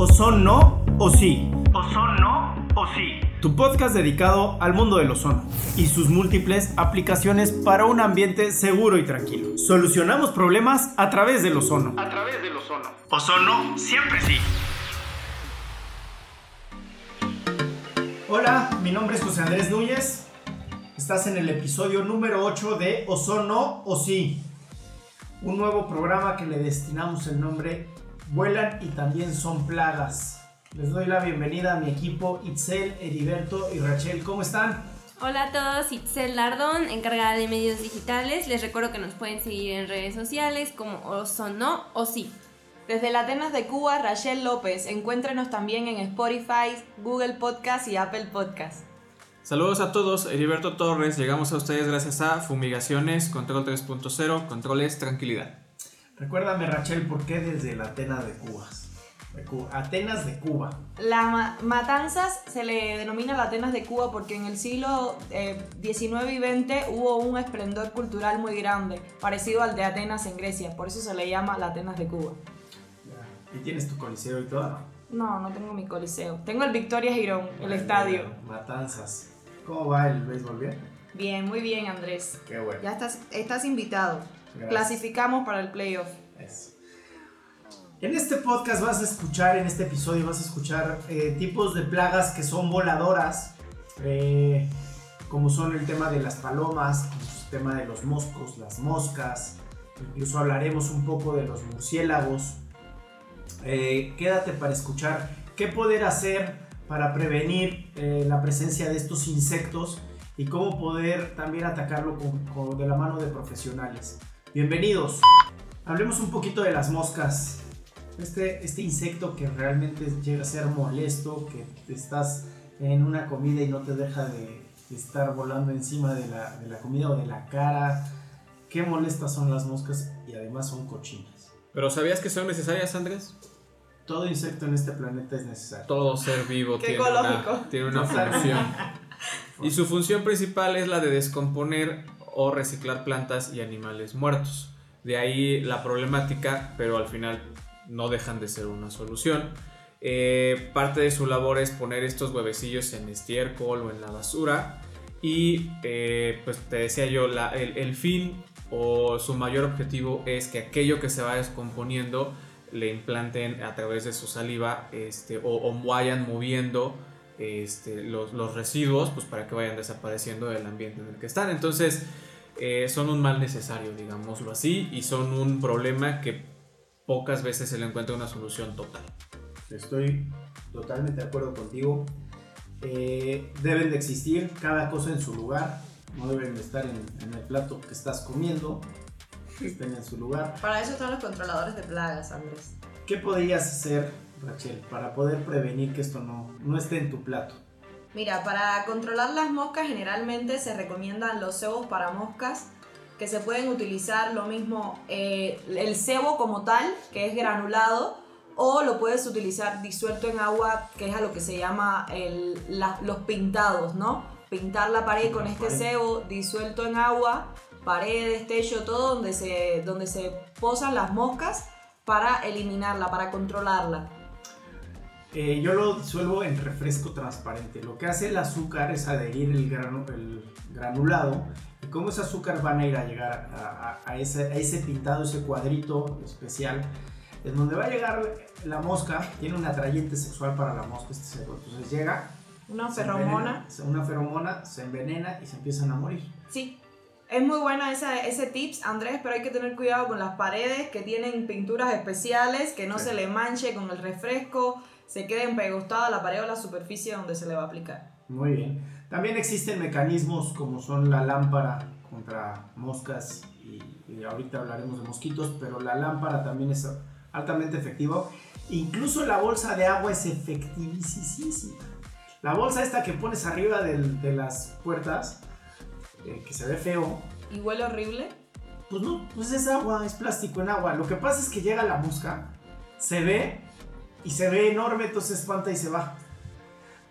O son no o sí. O son no o sí. Tu podcast dedicado al mundo del ozono y sus múltiples aplicaciones para un ambiente seguro y tranquilo. Solucionamos problemas a través del ozono. A través del ozono. Ozono siempre sí. Hola, mi nombre es José Andrés Núñez. Estás en el episodio número 8 de Ozono o sí. Un nuevo programa que le destinamos el nombre Vuelan y también son plagas. Les doy la bienvenida a mi equipo Itzel, Heriberto y Rachel. ¿Cómo están? Hola a todos, Itzel Lardón, encargada de medios digitales. Les recuerdo que nos pueden seguir en redes sociales como Ozono o sí. Desde la Atenas de Cuba, Rachel López. Encuéntrenos también en Spotify, Google Podcast y Apple Podcast. Saludos a todos, Heriberto Torres. Llegamos a ustedes gracias a Fumigaciones, Control 3.0, Controles Tranquilidad. Recuérdame, Rachel, ¿por qué desde la Atenas de Cuba? Atenas de Cuba. La Matanzas se le denomina la Atenas de Cuba porque en el siglo XIX eh, y XX hubo un esplendor cultural muy grande, parecido al de Atenas en Grecia, por eso se le llama la Atenas de Cuba. ¿Y tienes tu coliseo y todo? No, no tengo mi coliseo. Tengo el Victoria Girón, el estadio. Matanzas. ¿Cómo va el béisbol? ¿Bien? Bien, muy bien, Andrés. Qué bueno. Ya estás, estás invitado. Clasificamos para el playoff. Eso. En este podcast vas a escuchar, en este episodio vas a escuchar eh, tipos de plagas que son voladoras, eh, como son el tema de las palomas, el tema de los moscos, las moscas, incluso hablaremos un poco de los murciélagos, eh, quédate para escuchar qué poder hacer para prevenir eh, la presencia de estos insectos y cómo poder también atacarlo de la mano de profesionales. Bienvenidos. Hablemos un poquito de las moscas. Este, este insecto que realmente llega a ser molesto, que estás en una comida y no te deja de, estar volando encima de la, de la comida o de la cara. Qué molestas son las moscas y además son cochinas. ¿Pero sabías que son necesarias, Andrés? todo insecto en este planeta es necesario. Todo ser vivo tiene una, tiene una, función. y su función principal es la de descomponer o reciclar plantas y animales muertos. De ahí la problemática, pero al final no dejan de ser una solución. Eh, parte de su labor es poner estos huevecillos en estiércol o en la basura. Y eh, pues te decía yo, el, fin o su mayor objetivo es que aquello que se va descomponiendo le implanten a través de su saliva este, o, vayan moviendo este, los, los, residuos pues para que vayan desapareciendo del ambiente en el que están. Entonces eh, son un mal necesario, digámoslo así, y son un problema que pocas veces se le encuentra una solución total. Estoy totalmente de acuerdo contigo. Eh, deben de existir cada cosa en su lugar, no deben de estar en, en el plato que estás comiendo estén en su lugar. Para eso están los controladores de plagas, Andrés. ¿Qué podrías hacer, Rachel, para poder prevenir que esto no, no esté en tu plato? Mira, para controlar las moscas generalmente se recomiendan los cebos para moscas que se pueden utilizar lo mismo eh, el cebo como tal, que es granulado, o lo puedes utilizar disuelto en agua, que es a lo que se llama el, los pintados, ¿no? Pintar la pared con este cebo disuelto en agua paredes, techo, todo donde se, donde se posan las moscas para eliminarla, para controlarla. Eh, yo lo disuelvo en refresco transparente. Lo que hace el azúcar es adherir el, el granulado y como ese azúcar van a ir a llegar a, ese, a, ese, pintado, ese cuadrito especial, en donde va a llegar la mosca, tiene un atrayente sexual para la mosca este Entonces llega... Una feromona. una feromona, se envenena y se empiezan a morir. Sí, es muy buena esa, ese tips, Andrés, pero hay que tener cuidado con las paredes que tienen pinturas especiales, que no se le manche con el refresco, se quede empegostada la pared o la superficie donde se le va a aplicar. Muy bien. También existen mecanismos como son la lámpara contra moscas y, ahorita hablaremos de mosquitos, pero la lámpara también es altamente efectivo. Incluso la bolsa de agua es efectivísima. La bolsa esta que pones arriba de las puertas eh, que se ve feo. ¿Y huele horrible? Pues no, pues es agua, es plástico en agua. Lo que pasa es que llega la mosca, se ve y se ve enorme, entonces espanta y se va.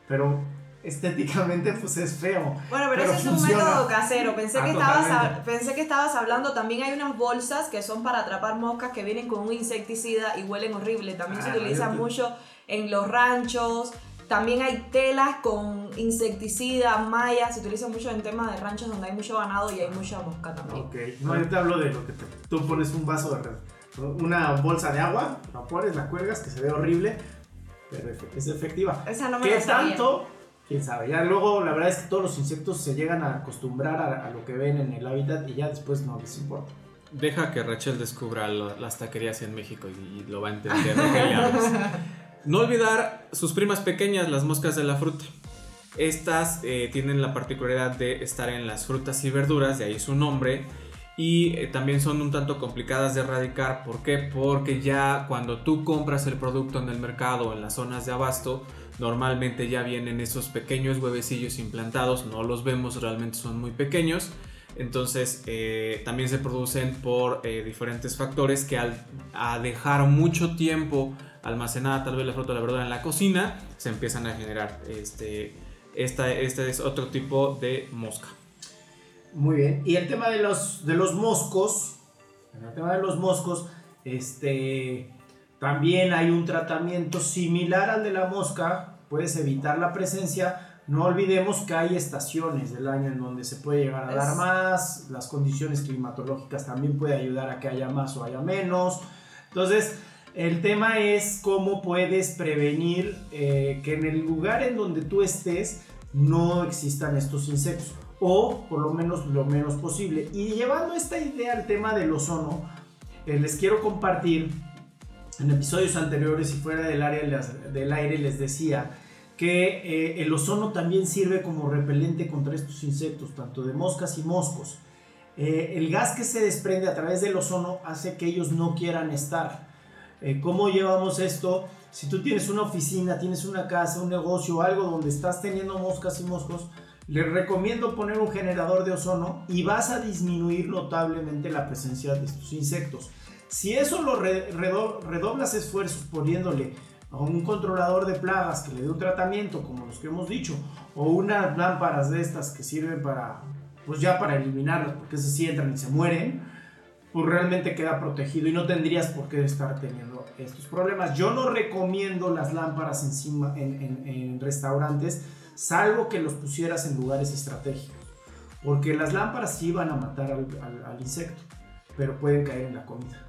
Pero estéticamente pues es feo. Bueno, pero, ese es un método casero. Pensé, ah, que estabas, pensé que estabas hablando, también hay unas bolsas que son para atrapar moscas que vienen con un insecticida y huelen horrible. También se ah, utilizan mucho en los ranchos. También hay telas con insecticida, malla, se utilizan mucho en temas de ranchos donde hay mucho ganado y hay mucha mosca también. Ok, no, yo te hablo de lo que tú pones un vaso de una bolsa de agua, la pones, la cuelgas, que se ve horrible, pero es efectiva. Esa no me ¿Qué tanto? Quién sabe. Ya luego, la verdad es que todos los insectos se llegan a acostumbrar a, lo que ven en el hábitat y ya después no les importa. Deja que Rachel descubra las taquerías en México y, lo va a entender. no olvidar sus primas pequeñas, las moscas de la fruta. Estas eh, tienen la particularidad de estar en las frutas y verduras, de ahí su nombre y eh, también son un tanto complicadas de erradicar. ¿Por qué? Porque ya cuando tú compras el producto en el mercado o en las zonas de abasto, normalmente ya vienen esos pequeños huevecillos implantados, no los vemos, realmente son muy pequeños. Entonces eh, también se producen por eh, diferentes factores que al dejar mucho tiempo almacenada tal vez la fruta o la verdura en la cocina, se empiezan a generar este, este es otro tipo de mosca. Muy bien. Y el tema de los, de los moscos, el tema de los moscos, este, también hay un tratamiento similar al de la mosca, puedes evitar la presencia. No olvidemos que hay estaciones del año en donde se puede llegar a dar más, las condiciones climatológicas también puede ayudar a que haya más o haya menos. Entonces, el tema es cómo puedes prevenir eh, que en el lugar en donde tú estés no existan estos insectos o por lo menos lo menos posible. Y llevando esta idea al tema del ozono, eh, les quiero compartir, en episodios anteriores y fuera del, área del aire les decía que eh, el ozono también sirve como repelente contra estos insectos, tanto de moscas y moscos. Eh, el gas que se desprende a través del ozono hace que ellos no quieran estar. ¿Cómo llevamos esto? Si tú tienes una oficina, tienes una casa, un negocio, algo donde estás teniendo moscas y moscos, les recomiendo poner un generador de ozono y vas a disminuir notablemente la presencia de estos insectos. Si eso lo redoblas esfuerzos poniéndole a un controlador de plagas que le dé un tratamiento como los que hemos dicho o unas lámparas de estas que sirven para pues ya para eliminarlas porque se sí entran y se mueren pues realmente queda protegido y no tendrías por qué estar teniendo estos problemas yo no recomiendo las lámparas encima en restaurantes salvo que los pusieras en lugares estratégicos. Porque las lámparas sí van a matar al, insecto, pero pueden caer en la comida.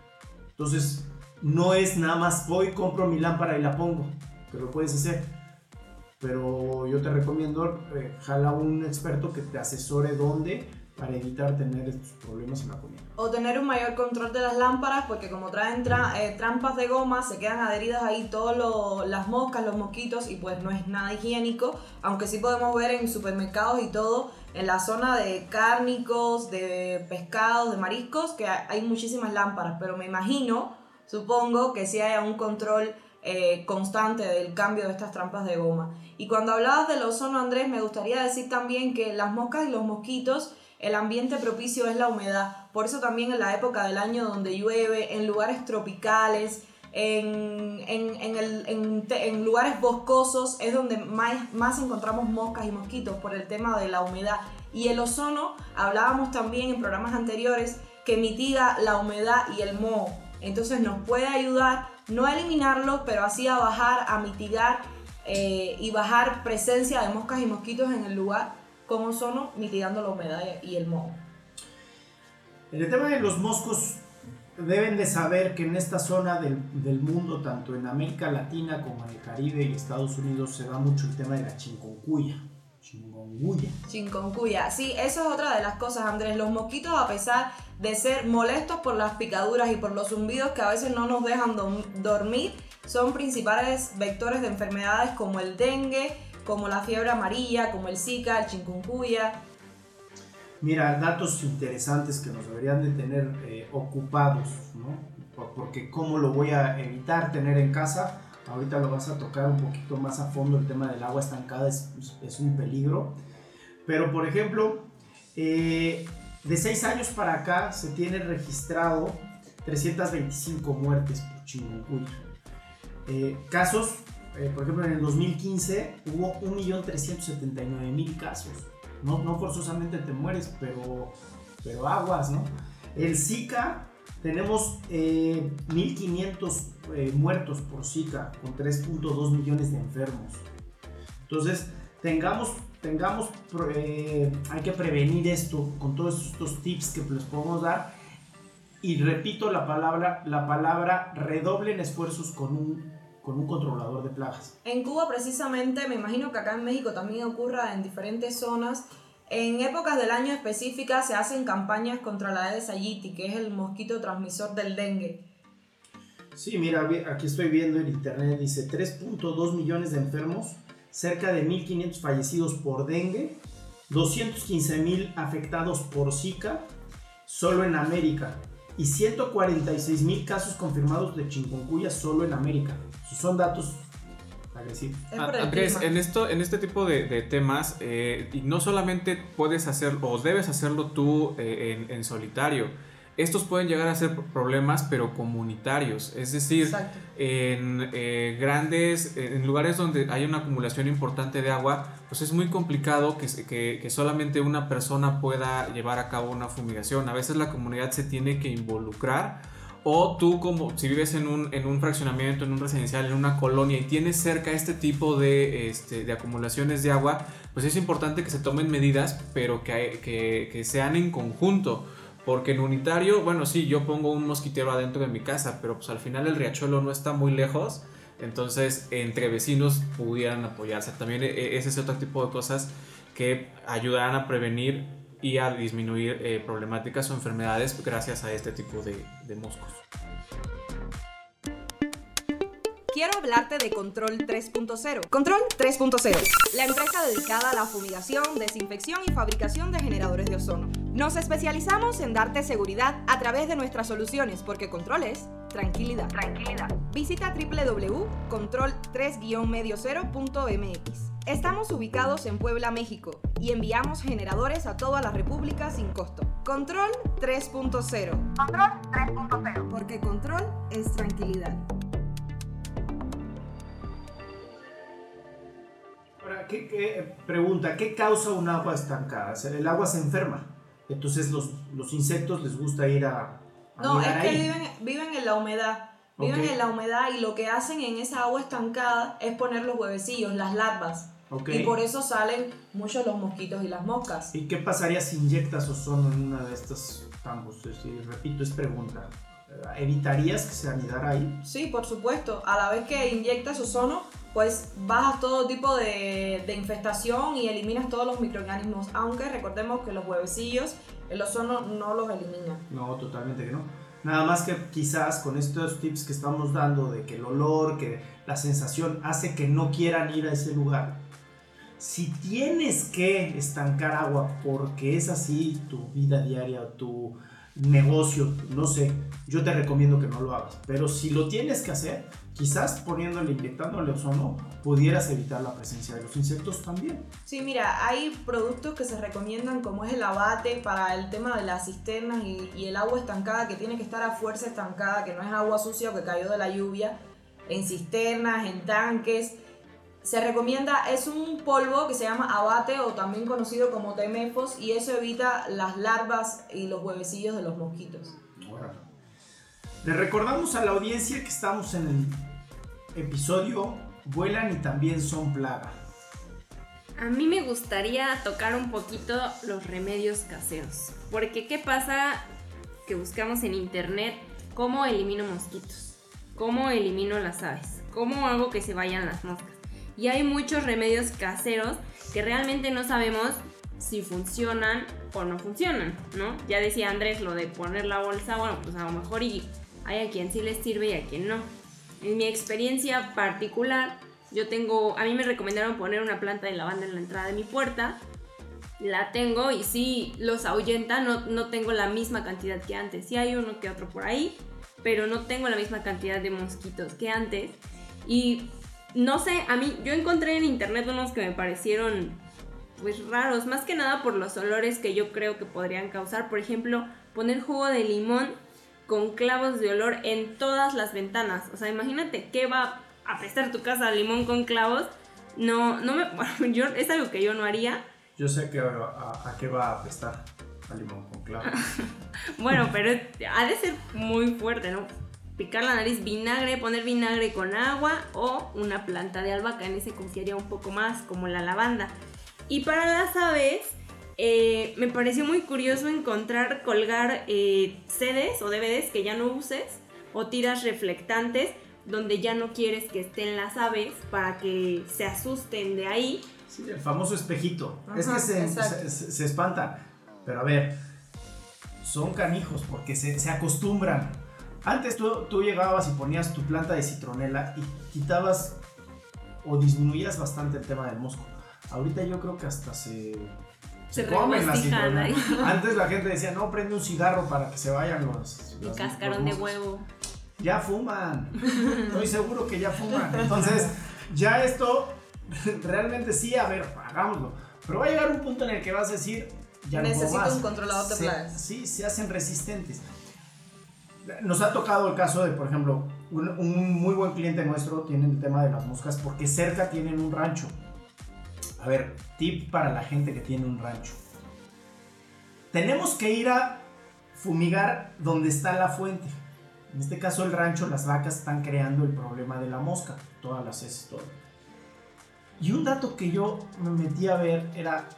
Entonces, no es nada más voy, compro mi lámpara y la pongo, que lo puedes hacer. Pero yo te recomiendo, eh, jala un experto que te asesore dónde para evitar tener estos problemas en la comida. O tener un mayor control de las lámparas, porque como traen eh, trampas de goma, se quedan adheridas ahí todas las moscas, los mosquitos, y pues no es nada higiénico, aunque sí podemos ver en supermercados y todo, en la zona de cárnicos, de pescados, de mariscos, que hay muchísimas lámparas, pero me imagino, supongo, que sí haya un control eh, constante del cambio de estas trampas de goma. Y cuando hablabas del ozono, Andrés, me gustaría decir también que las moscas y los mosquitos el ambiente propicio es la humedad. Por eso también en la época del año donde llueve, en lugares tropicales, en, en, lugares boscosos, es donde más, más encontramos moscas y mosquitos por el tema de la humedad. Y el ozono, hablábamos también en programas anteriores, que mitiga la humedad y el moho. Entonces nos puede ayudar, no a eliminarlos, pero así a bajar, a mitigar eh, y bajar presencia de moscas y mosquitos en el lugar con ozono mitigando la humedad y el moho. En el tema de los moscos, deben de saber que en esta zona del, del, mundo, tanto en América Latina como en el Caribe y Estados Unidos, se da mucho el tema de la chingoncuya. Chingonguya. Chingoncuya. Sí, eso es otra de las cosas, Andrés. Los mosquitos, a pesar de ser molestos por las picaduras y por los zumbidos que a veces no nos dejan dormir, son principales vectores de enfermedades como el dengue, como la fiebre amarilla, como el Zika, el chikungunya. Mira, datos interesantes que nos deberían de tener eh, ocupados, ¿no? Porque cómo lo voy a evitar tener en casa, ahorita lo vas a tocar un poquito más a fondo, el tema del agua estancada es, es un peligro. Pero, por ejemplo, eh, de 6 años para acá se tiene registrado 325 muertes por chikungunya. Eh, casos eh, por ejemplo, en el 2015 hubo 1.379.000 casos. No, no forzosamente te mueres, pero, pero aguas, ¿no? El Zika, tenemos 1.500 eh, muertos por Zika, con 3.2 millones de enfermos. Entonces, tengamos, tengamos hay que prevenir esto con todos estos tips que les podemos dar y repito la palabra, la palabra redoblen esfuerzos con un, con un controlador de plagas. En Cuba precisamente, me imagino que acá en México también ocurra en diferentes zonas, en épocas del año específicas se hacen campañas contra la Aedes aegypti, que es el mosquito transmisor del dengue. Sí, mira, aquí estoy viendo en internet, dice 3.2 millones de enfermos, cerca de 1.500 fallecidos por dengue, 215.000 afectados por Zika, solo en América y 146 mil casos confirmados de chikungunya solo en América. Son datos agresivos. Andrés, en, esto, en este tipo de, temas, eh, y no solamente puedes hacerlo o debes hacerlo tú eh, en, en solitario, estos pueden llegar a ser problemas, pero comunitarios. Es decir, en eh, grandes, en lugares donde hay una acumulación importante de agua, pues es muy complicado que, que, solamente una persona pueda llevar a cabo una fumigación. A veces la comunidad se tiene que involucrar. O tú como si vives en un, en un fraccionamiento, en un residencial, en una colonia y tienes cerca este tipo de, este, de acumulaciones de agua, pues es importante que se tomen medidas, pero que, que, sean en conjunto porque en unitario, bueno, sí, yo pongo un mosquitero adentro de mi casa, pero pues al final el riachuelo no está muy lejos. Entonces, entre vecinos pudieran apoyarse. También e, e, ese es otro tipo de cosas que ayudarán a prevenir y a disminuir eh, problemáticas o enfermedades gracias a este tipo de, de moscos quiero hablarte de Control 3.0. Control 3.0, la empresa dedicada a la fumigación, desinfección y fabricación de generadores de ozono. Nos especializamos en darte seguridad a través de nuestras soluciones porque control es tranquilidad. Tranquilidad. Visita www.control3-mediocero.mx. Estamos ubicados en Puebla, México y enviamos generadores a toda la República sin costo. Control 3.0. Control 3.0. Porque control es tranquilidad. ¿Qué, pregunta, ¿qué causa un agua estancada? el agua se enferma. Entonces los, los insectos les gusta ir a... no, es que viven, viven, en la humedad. Viven en la humedad y lo que hacen en esa agua estancada es poner los huevecillos, las larvas. Y por eso salen muchos los mosquitos y las moscas. ¿Y qué pasaría si inyectas ozono en una de estas campos? repito, es pregunta. ¿Evitarías que se anidara ahí? Sí, por supuesto. A la vez que inyectas ozono, pues bajas todo tipo de, infestación y eliminas todos los microorganismos, aunque recordemos que los huevecillos, el ozono no los elimina. No, totalmente que no. Nada más que quizás con estos tips que estamos dando de que el olor, que la sensación hace que no quieran ir a ese lugar. Si tienes que estancar agua porque es así tu vida diaria, tu negocio, no sé, yo te recomiendo que no lo hagas. Pero si lo tienes que hacer, quizás poniéndole, inyectándole ozono, pudieras evitar la presencia de los insectos también. Sí, mira, hay productos que se recomiendan como es el abate para el tema de las cisternas y, y el agua estancada, que tiene que estar a fuerza estancada, que no es agua sucia o que cayó de la lluvia, en cisternas, en tanques se recomienda, es un polvo que se llama abate o también conocido como temefos y eso evita las larvas y los huevecillos de los mosquitos. Le recordamos a la audiencia que estamos en el episodio Vuelan y también son plaga. A mí me gustaría tocar un poquito los remedios caseros. Porque ¿qué pasa que buscamos en internet? ¿Cómo elimino mosquitos? ¿Cómo elimino las aves? ¿Cómo hago que se vayan las moscas? Y hay muchos remedios caseros que realmente no sabemos si funcionan o no funcionan, ¿no? Ya decía Andrés lo de poner la bolsa, bueno, pues a lo mejor y hay a quien sí les sirve y a quien no. En mi experiencia particular, yo tengo, a mí me recomendaron poner una planta de lavanda en la entrada de mi puerta. La tengo y sí los ahuyenta, no, no tengo la misma cantidad que antes. Sí hay uno que otro por ahí, pero no tengo la misma cantidad de mosquitos que antes. Y no sé, a mí yo encontré en internet unos que me parecieron pues raros, más que nada por los olores que yo creo que podrían causar. Por ejemplo, poner jugo de limón con clavos de olor en todas las ventanas. O sea, imagínate qué va apestar tu casa a limón con clavos, no, no me, yo, es algo que yo no haría. Yo sé que a, qué va a apestar a limón con clavos. bueno, pero ha de ser muy fuerte, ¿no? Picar la nariz, vinagre, poner vinagre con agua o una planta de albahaca, en ese confiaría un poco más, como la lavanda. Y para las aves, eh, me pareció muy curioso encontrar colgar eh, CDs o DVDs que ya no uses o tiras reflectantes donde ya no quieres que estén las aves para que se asusten de ahí. Sí, el famoso espejito. es que se, se, espanta. Pero a ver, son canijos porque se, se acostumbran. Antes tú, tú, llegabas y ponías tu planta de citronela y quitabas o disminuías bastante el tema del mosco. Ahorita yo creo que hasta se se, comen las Antes la gente decía, no, prende un cigarro para que se vayan los... Y cascarón de huevo. Ya fuman. Estoy seguro que ya fuman. Entonces, ya esto, realmente sí, a ver, hagámoslo. Pero va a llegar un punto en el que vas a decir, ya Necesito no un controlador de plagas. Sí, se hacen resistentes. Nos ha tocado el caso de, por ejemplo, un, un muy buen cliente nuestro tiene el tema de las moscas porque cerca tienen un rancho. A ver, tip para la gente que tiene un rancho. Tenemos que ir a fumigar donde está la fuente. En este caso el rancho, las vacas están creando el problema de la mosca, todas las heces, todo. Y un dato que yo me metí a ver era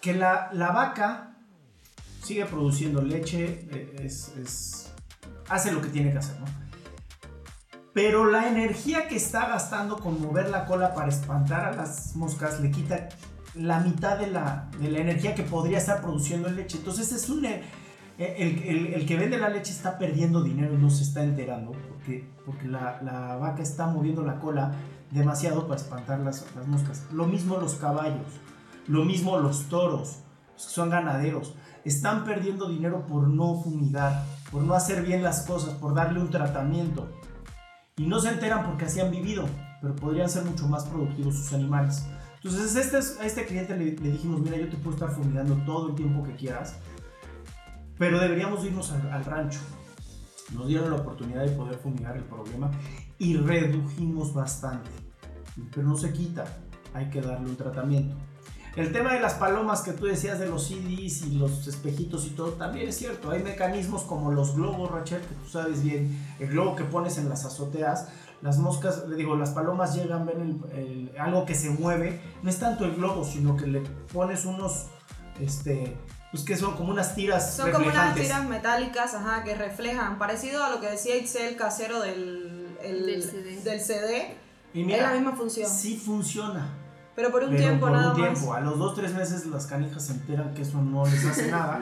que la, vaca sigue produciendo leche, eh, hace lo que tiene que hacer, ¿no? Pero la energía que está gastando con mover la cola para espantar a las moscas le quita la mitad de la, de la energía que podría estar produciendo en leche. Entonces es un... Eh, el, el, que vende la leche está perdiendo dinero y no se está enterando porque, porque la, la vaca está moviendo la cola demasiado para espantar las, las, moscas. Lo mismo los caballos, lo mismo los toros, son ganaderos. Están perdiendo dinero por no fumigar, por no hacer bien las cosas, por darle un tratamiento y no se enteran porque así han vivido, pero podrían ser mucho más productivos sus animales. Entonces este, a este cliente le, dijimos, mira, yo te puedo estar fumigando todo el tiempo que quieras, pero deberíamos irnos al, rancho. Nos dieron la oportunidad de poder fumigar el problema y redujimos bastante. Pero no se quita, hay que darle un tratamiento. El tema de las palomas que tú decías de los CDs y los espejitos y todo, también es cierto. Hay mecanismos como los globos, Rachel, que tú sabes bien, el globo que pones en las azoteas. Las moscas, le digo, las palomas llegan, ven algo que se mueve. No es tanto el globo, sino que le pones unos, este, pues que son como unas tiras Son como unas tiras metálicas, ajá, que reflejan, parecido a lo que decía Itzel casero del, del CD. Del CD. Y mira, es la misma función. Sí funciona pero por un tiempo por un tiempo. A los dos, tres meses las canijas se enteran que eso no les hace nada.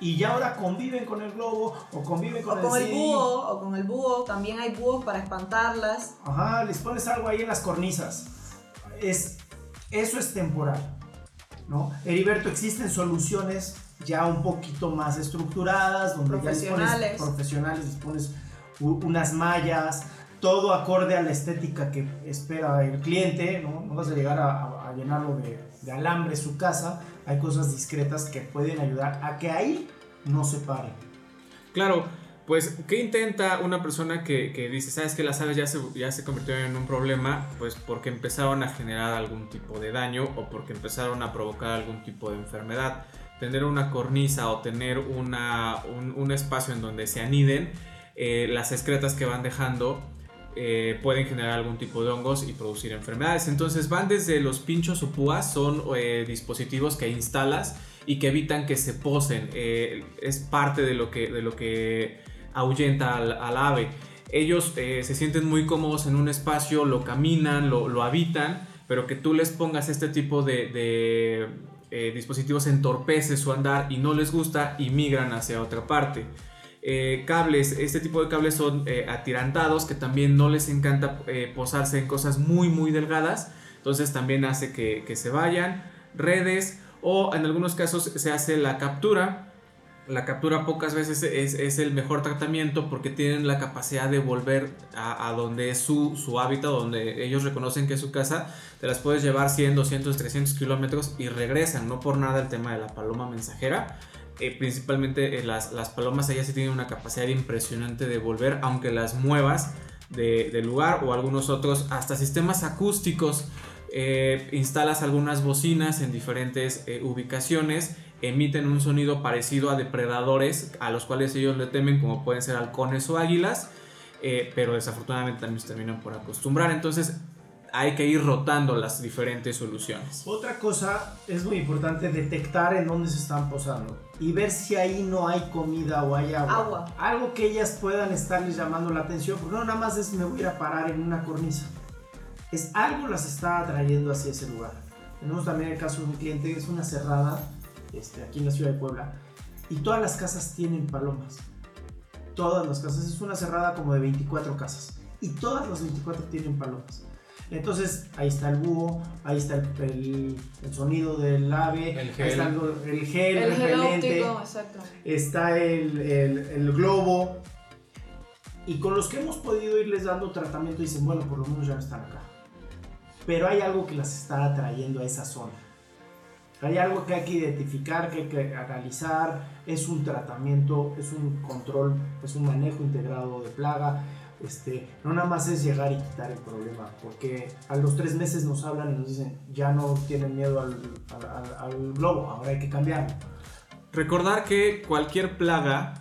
Y ya ahora conviven con el globo o conviven con, o con el, búho. O con el búho. También hay búhos para espantarlas. Ajá, les pones algo ahí en las cornisas. Es, eso es temporal. ¿no? Heriberto, existen soluciones ya un poquito más estructuradas, donde ya les pones profesionales, les pones unas mallas, todo acorde a la estética que espera el cliente, ¿no? No vas a llegar a, llenarlo de, alambre su casa, hay cosas discretas que pueden ayudar a que ahí no se pare. Claro, pues, ¿qué intenta una persona que, dice, sabes que las aves ya se, ya se convirtieron en un problema? Pues porque empezaron a generar algún tipo de daño o porque empezaron a provocar algún tipo de enfermedad. Tener una cornisa o tener una, un, espacio en donde se aniden, eh, las excretas que van dejando eh, pueden generar algún tipo de hongos y producir enfermedades. Entonces van desde los pinchos o púas, son eh, dispositivos que instalas y que evitan que se posen. Eh, es parte de lo que, de lo que ahuyenta al, ave. Ellos se sienten muy cómodos en un espacio, lo caminan, lo, habitan, pero que tú les pongas este tipo de, dispositivos entorpece su andar y no les gusta y migran hacia otra parte. Eh, cables, este tipo de cables son eh, atirantados que también no les encanta eh, posarse en cosas muy muy delgadas, entonces también hace que, se vayan, redes o en algunos casos se hace la captura. La captura pocas veces es, el mejor tratamiento porque tienen la capacidad de volver a, donde es su, su, hábitat, donde ellos reconocen que es su casa. Te las puedes llevar 100, 200, 300 kilómetros y regresan. No por nada el tema de la paloma mensajera eh, principalmente eh, las, las, palomas ellas sí tienen una capacidad impresionante de volver, aunque las muevas del lugar o algunos otros hasta sistemas acústicos. Eh, instalas algunas bocinas en diferentes eh, ubicaciones, emiten un sonido parecido a depredadores a los cuales ellos le temen, como pueden ser halcones o águilas, eh, pero desafortunadamente también se terminan por acostumbrar. Entonces hay que ir rotando las diferentes soluciones. Otra cosa es muy importante detectar en dónde se están posando y ver si ahí no hay comida o hay agua. Agua. Algo que ellas puedan estarles llamando la atención, porque no nada más es me voy a parar en una cornisa es algo las está atrayendo hacia ese lugar. Tenemos también el caso de un cliente es una cerrada este, aquí en la ciudad de Puebla y todas las casas tienen palomas. Todas las casas, es una cerrada como de 24 casas y todas las 24 tienen palomas. Entonces ahí está el búho, ahí está el, sonido del ave, el gel, está el, gel, el repelente, está el, el, globo. Y con los que hemos podido irles dando tratamiento dicen, bueno, por lo menos ya no están acá pero hay algo que las está atrayendo a esa zona. Hay algo que hay que identificar, que hay que analizar, es un tratamiento, es un control, es un manejo integrado de plaga. Este, no nada más es llegar y quitar el problema, porque a los tres meses nos hablan y nos dicen, ya no tienen miedo al, globo, ahora hay que cambiarlo. Recordar que cualquier plaga,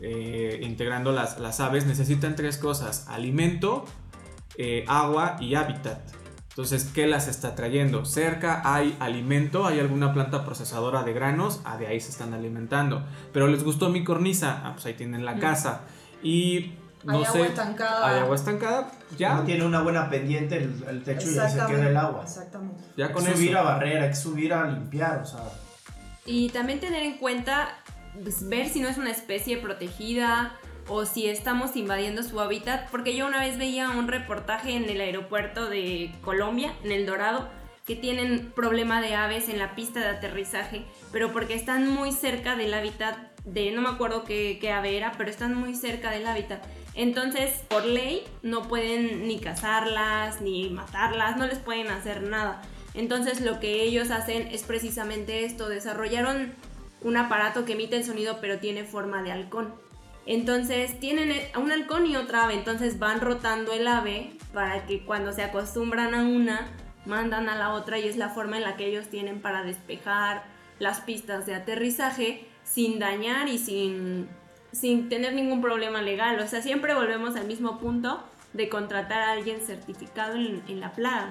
eh, integrando las, las, aves, necesitan tres cosas, alimento, eh, agua y hábitat. Entonces, ¿qué las está trayendo? Cerca hay alimento, hay alguna planta procesadora de granos, ah, de ahí se están alimentando. Pero les gustó mi cornisa, ah, pues ahí tienen la casa. Y no hay sé, agua estancada. Hay agua estancada, ya. No tiene una buena pendiente el, techo y se queda el agua. Exactamente. Ya con hay que subir a barrera, hay que subir a limpiar, o sea. Y también tener en cuenta, pues, ver si no es una especie protegida o si estamos invadiendo su hábitat, porque yo una vez veía un reportaje en el aeropuerto de Colombia, en El Dorado, que tienen problema de aves en la pista de aterrizaje, pero porque están muy cerca del hábitat de, no me acuerdo qué, qué ave era, pero están muy cerca del hábitat. Entonces, por ley, no pueden ni cazarlas, ni matarlas, no les pueden hacer nada. Entonces, lo que ellos hacen es precisamente esto, desarrollaron un aparato que emite el sonido pero tiene forma de halcón. Entonces tienen a un halcón y otra ave, entonces van rotando el ave para que cuando se acostumbran a una, mandan a la otra y es la forma en la que ellos tienen para despejar las pistas de aterrizaje sin dañar y sin, sin tener ningún problema legal. O sea, siempre volvemos al mismo punto de contratar a alguien certificado en, la plaga.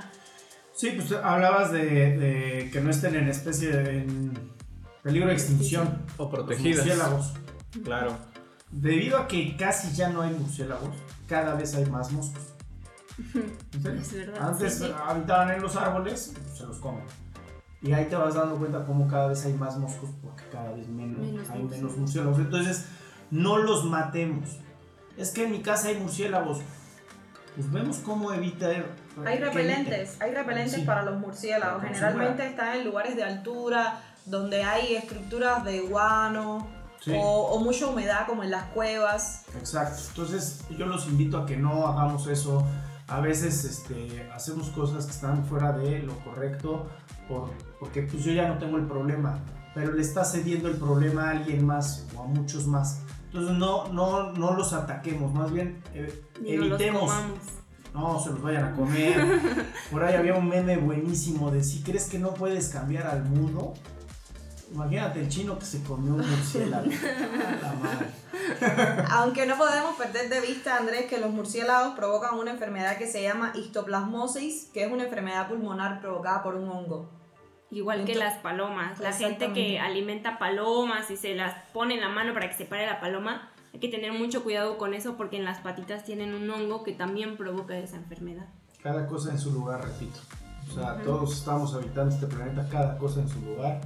Sí, pues hablabas de, que no estén en especie en peligro de extinción. O protegidas. Claro. Debido a que casi ya no hay murciélagos, cada vez hay más moscos. Es verdad. Antes habitaban en los árboles, pues, se los comen. Y ahí te vas dando cuenta cómo cada vez hay más moscos porque cada vez menos, hay menos murciélagos. Entonces, no los matemos. Es que en mi casa hay murciélagos. Pues vemos cómo evitar. Hay repelentes, hay repelentes para los murciélagos. Generalmente están en lugares de altura, donde hay estructuras de guano o, mucha humedad como en las cuevas. Exacto. Entonces yo los invito a que no hagamos eso. A veces este, hacemos cosas que están fuera de lo correcto por, porque pues yo ya no tengo el problema, pero le está cediendo el problema a alguien más o a muchos más. Entonces no, no, no los ataquemos, más bien eh, evitemos. No, se los vayan a comer. Por ahí había un meme buenísimo de si crees que no puedes cambiar al mundo, Imagínate el chino que se comió un murciélago. Aunque no podemos perder de vista, Andrés, que los murciélagos provocan una enfermedad que se llama histoplasmosis, que es una enfermedad pulmonar provocada por un hongo. Igual que las palomas. La gente que alimenta palomas y se las pone en la mano para que se pare la paloma, hay que tener mucho cuidado con eso porque en las patitas tienen un hongo que también provoca esa enfermedad. Cada cosa en su lugar, repito. O sea, todos estamos habitando este planeta, cada cosa en su lugar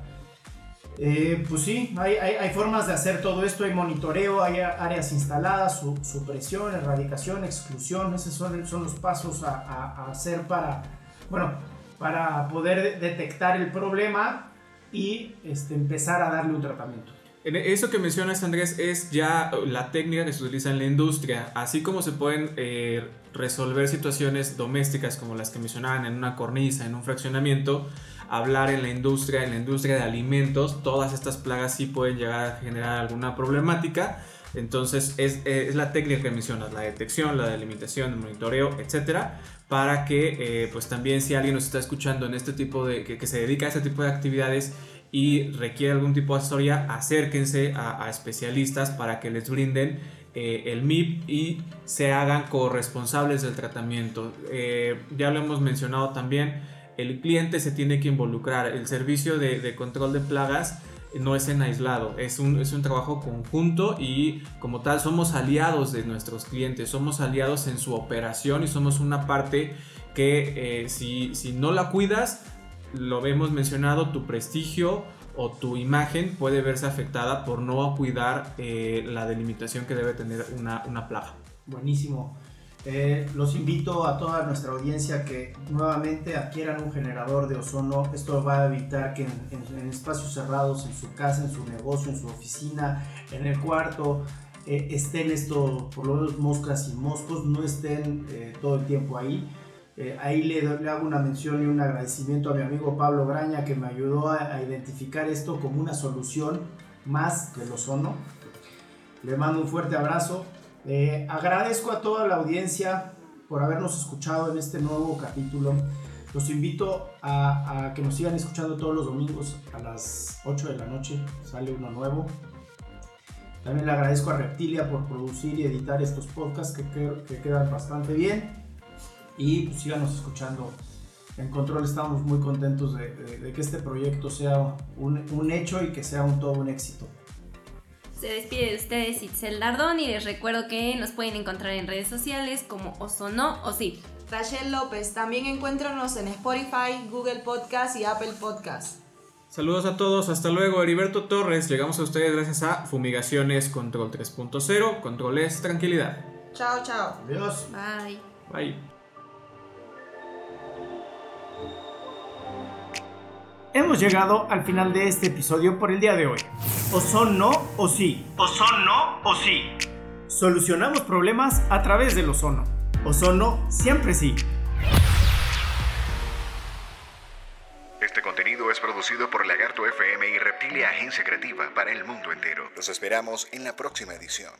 eh, pues sí, hay, hay, formas de hacer todo esto, hay monitoreo, hay áreas instaladas, su, supresión, erradicación, exclusión, esos son, son los pasos a, a, hacer para, bueno, para poder detectar el problema y este, empezar a darle un tratamiento. Eso que mencionas, Andrés, es ya la técnica que se utiliza en la industria. Así como se pueden eh, resolver situaciones domésticas como las que mencionaban en una cornisa, en un fraccionamiento, hablar en la industria, en la industria de alimentos, todas estas plagas sí pueden llegar a generar alguna problemática. Entonces es, es, la técnica que mencionas, la detección, la delimitación, el monitoreo, etcétera, para que eh, pues también si alguien nos está escuchando en este tipo de, que, se dedica a este tipo de actividades y requiere algún tipo de asesoría, acérquense a, especialistas para que les brinden eh, el MIP y se hagan corresponsables del tratamiento. Eh, ya lo hemos mencionado también, el cliente se tiene que involucrar, el servicio de control de plagas no es en aislado, es un, es un trabajo conjunto y como tal somos aliados de nuestros clientes, somos aliados en su operación y somos una parte que eh, si, si no la cuidas, lo hemos mencionado, tu prestigio o tu imagen puede verse afectada por no cuidar eh, la delimitación que debe tener una, una plaga. Buenísimo. Eh, los invito a toda nuestra audiencia que nuevamente adquieran un generador de ozono. Esto va a evitar que en, espacios cerrados, en su casa, en su negocio, en su oficina, en el cuarto, eh, estén esto, por lo menos moscas y moscos, no estén eh, todo el tiempo ahí. ahí le, le, hago una mención y un agradecimiento a mi amigo Pablo Graña que me ayudó a, a identificar esto como una solución más del ozono. Le mando un fuerte abrazo eh, agradezco a toda la audiencia por habernos escuchado en este nuevo capítulo. Los invito a, que nos sigan escuchando todos los domingos a las 8 de la noche. Sale uno nuevo. También le agradezco a Reptilia por producir y editar estos podcasts que, quedan bastante bien. Y pues, síganos escuchando. En Control estamos muy contentos de, que este proyecto sea un, un hecho y que sea un todo un éxito. Se despide de ustedes Itzel Dardón y les recuerdo que nos pueden encontrar en redes sociales como Osono o sí. Rachel López, también encuéntranos en Spotify, Google Podcast y Apple Podcast. Saludos a todos, hasta luego. Heriberto Torres, llegamos a ustedes gracias a Fumigaciones Control 3.0. Control es tranquilidad. Chao, chao. Adiós. Bye. Bye. Hemos llegado al final de este episodio por el día de hoy. O son no o sí. O son no o sí. Solucionamos problemas a través del ozono. Ozono siempre sí. Este contenido es producido por Lagarto FM y Reptilia Agencia Creativa para el mundo entero. Los esperamos en la próxima edición.